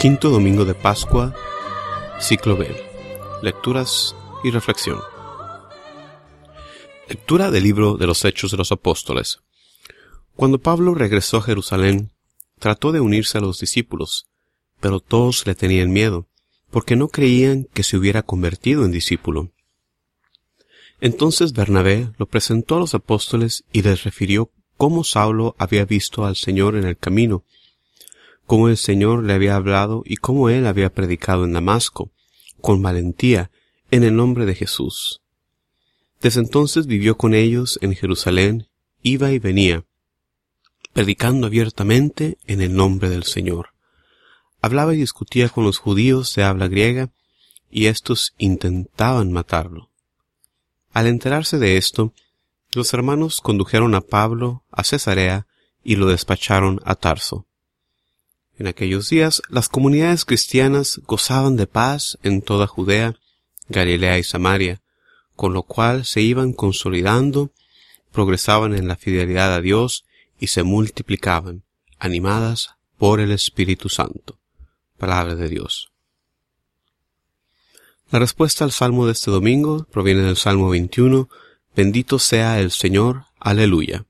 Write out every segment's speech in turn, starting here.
Quinto domingo de Pascua, ciclo B. Lecturas y reflexión. Lectura del libro de los Hechos de los Apóstoles. Cuando Pablo regresó a Jerusalén, trató de unirse a los discípulos, pero todos le tenían miedo, porque no creían que se hubiera convertido en discípulo. Entonces Bernabé lo presentó a los apóstoles y les refirió cómo Saulo había visto al Señor en el camino, cómo el Señor le había hablado y cómo él había predicado en Damasco, con valentía, en el nombre de Jesús. Desde entonces vivió con ellos en Jerusalén, iba y venía, predicando abiertamente en el nombre del Señor. Hablaba y discutía con los judíos de habla griega, y éstos intentaban matarlo. Al enterarse de esto, los hermanos condujeron a Pablo a Cesarea y lo despacharon a Tarso. En aquellos días las comunidades cristianas gozaban de paz en toda Judea, Galilea y Samaria, con lo cual se iban consolidando, progresaban en la fidelidad a Dios y se multiplicaban, animadas por el Espíritu Santo. Palabra de Dios. La respuesta al salmo de este domingo proviene del Salmo 21, Bendito sea el Señor, aleluya.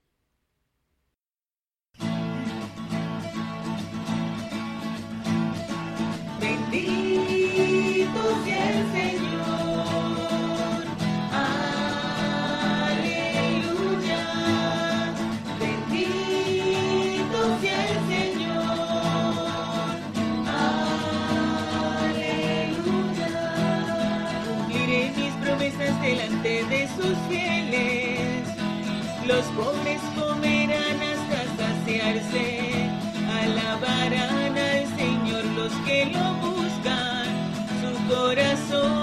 Pobres comerán hasta saciarse, alabarán al Señor los que lo buscan, su corazón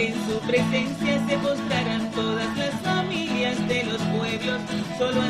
En su presencia se postrarán todas las familias de los pueblos, solo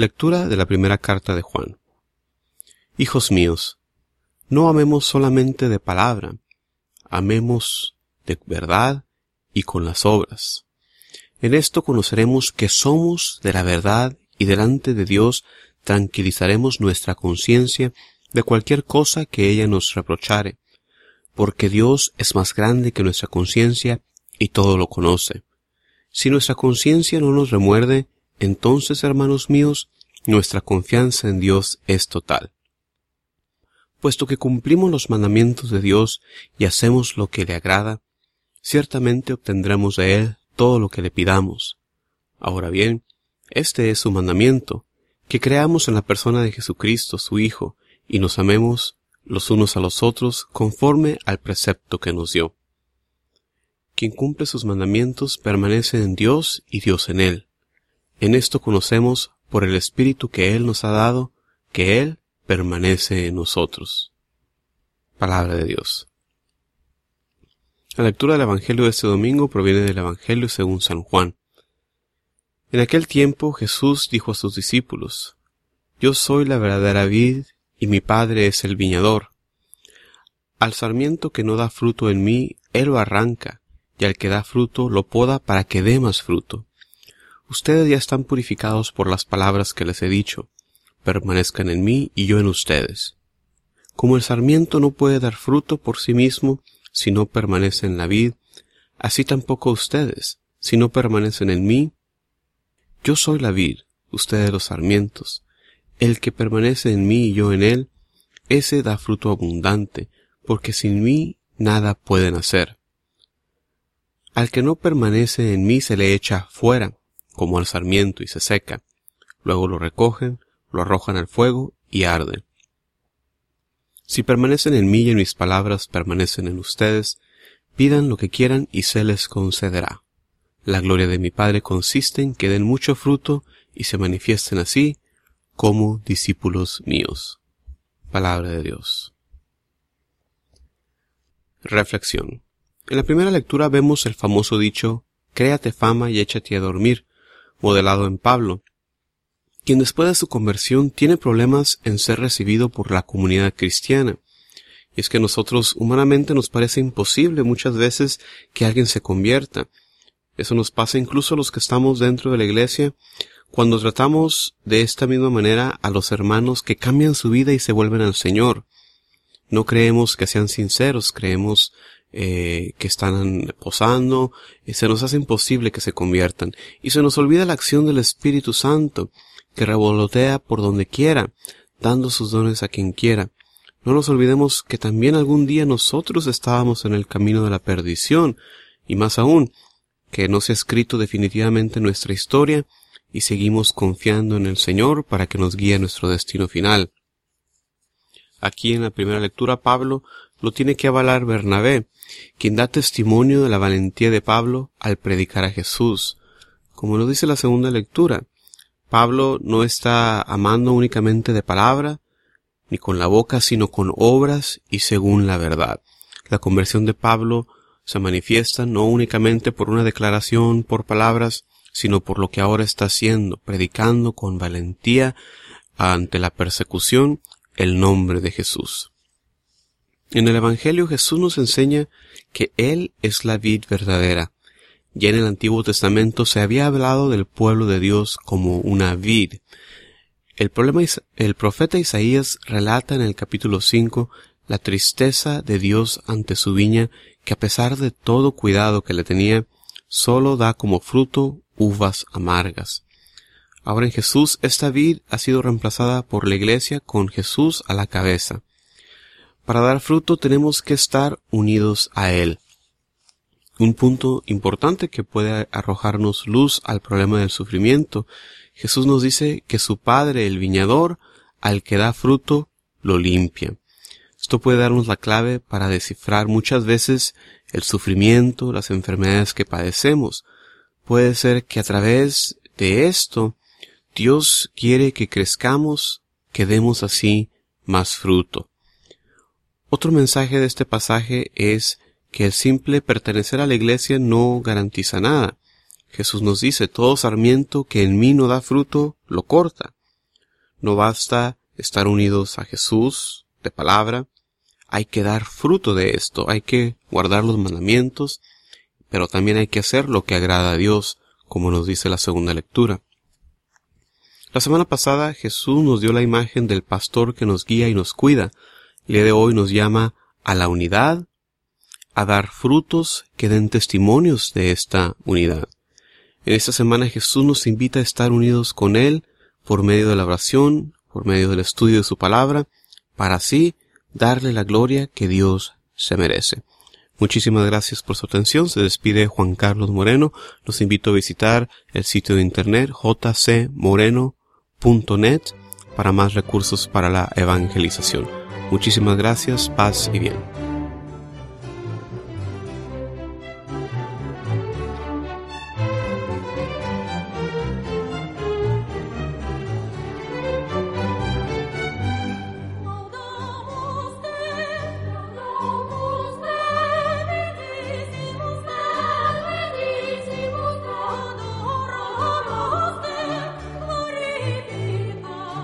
Lectura de la primera carta de Juan. Hijos míos, no amemos solamente de palabra, amemos de verdad y con las obras. En esto conoceremos que somos de la verdad y delante de Dios tranquilizaremos nuestra conciencia de cualquier cosa que ella nos reprochare, porque Dios es más grande que nuestra conciencia y todo lo conoce. Si nuestra conciencia no nos remuerde, entonces, hermanos míos, nuestra confianza en Dios es total. Puesto que cumplimos los mandamientos de Dios y hacemos lo que le agrada, ciertamente obtendremos de Él todo lo que le pidamos. Ahora bien, este es su mandamiento, que creamos en la persona de Jesucristo, su Hijo, y nos amemos los unos a los otros conforme al precepto que nos dio. Quien cumple sus mandamientos permanece en Dios y Dios en él. En esto conocemos, por el Espíritu que Él nos ha dado, que Él permanece en nosotros. Palabra de Dios. La lectura del Evangelio de este domingo proviene del Evangelio según San Juan. En aquel tiempo Jesús dijo a sus discípulos, Yo soy la verdadera vid y mi Padre es el viñador. Al sarmiento que no da fruto en mí, Él lo arranca, y al que da fruto lo poda para que dé más fruto. Ustedes ya están purificados por las palabras que les he dicho. Permanezcan en mí y yo en ustedes. Como el sarmiento no puede dar fruto por sí mismo si no permanece en la vid, así tampoco ustedes, si no permanecen en mí. Yo soy la vid, ustedes los sarmientos. El que permanece en mí y yo en él, ese da fruto abundante, porque sin mí nada pueden hacer. Al que no permanece en mí se le echa fuera, como al sarmiento, y se seca. Luego lo recogen, lo arrojan al fuego y arde. Si permanecen en mí y en mis palabras permanecen en ustedes, pidan lo que quieran y se les concederá. La gloria de mi Padre consiste en que den mucho fruto y se manifiesten así como discípulos míos. Palabra de Dios. Reflexión. En la primera lectura vemos el famoso dicho, créate fama y échate a dormir, modelado en Pablo, quien después de su conversión tiene problemas en ser recibido por la comunidad cristiana. Y es que nosotros humanamente nos parece imposible muchas veces que alguien se convierta. Eso nos pasa incluso a los que estamos dentro de la iglesia cuando tratamos de esta misma manera a los hermanos que cambian su vida y se vuelven al Señor. No creemos que sean sinceros, creemos eh, que están posando, y se nos hace imposible que se conviertan. Y se nos olvida la acción del Espíritu Santo, que revolotea por donde quiera, dando sus dones a quien quiera. No nos olvidemos que también algún día nosotros estábamos en el camino de la perdición, y más aún, que no se ha escrito definitivamente nuestra historia, y seguimos confiando en el Señor para que nos guíe a nuestro destino final. Aquí en la primera lectura Pablo lo tiene que avalar Bernabé, quien da testimonio de la valentía de Pablo al predicar a Jesús. Como lo dice la segunda lectura, Pablo no está amando únicamente de palabra, ni con la boca, sino con obras y según la verdad. La conversión de Pablo se manifiesta no únicamente por una declaración por palabras, sino por lo que ahora está haciendo, predicando con valentía ante la persecución el nombre de Jesús. En el Evangelio Jesús nos enseña que Él es la vid verdadera. Ya en el Antiguo Testamento se había hablado del pueblo de Dios como una vid. El, problema, el profeta Isaías relata en el capítulo 5 la tristeza de Dios ante su viña que a pesar de todo cuidado que le tenía, solo da como fruto uvas amargas. Ahora en Jesús esta vid ha sido reemplazada por la iglesia con Jesús a la cabeza. Para dar fruto tenemos que estar unidos a Él. Un punto importante que puede arrojarnos luz al problema del sufrimiento. Jesús nos dice que su Padre, el viñador, al que da fruto, lo limpia. Esto puede darnos la clave para descifrar muchas veces el sufrimiento, las enfermedades que padecemos. Puede ser que a través de esto Dios quiere que crezcamos, que demos así más fruto. Otro mensaje de este pasaje es que el simple pertenecer a la iglesia no garantiza nada. Jesús nos dice, todo sarmiento que en mí no da fruto, lo corta. No basta estar unidos a Jesús de palabra, hay que dar fruto de esto, hay que guardar los mandamientos, pero también hay que hacer lo que agrada a Dios, como nos dice la segunda lectura. La semana pasada Jesús nos dio la imagen del pastor que nos guía y nos cuida. El día de hoy nos llama a la unidad, a dar frutos que den testimonios de esta unidad. En esta semana Jesús nos invita a estar unidos con Él por medio de la oración, por medio del estudio de su palabra, para así darle la gloria que Dios se merece. Muchísimas gracias por su atención. Se despide Juan Carlos Moreno. Los invito a visitar el sitio de internet jcmoreno.com net para más recursos para la evangelización. Muchísimas gracias, paz y bien.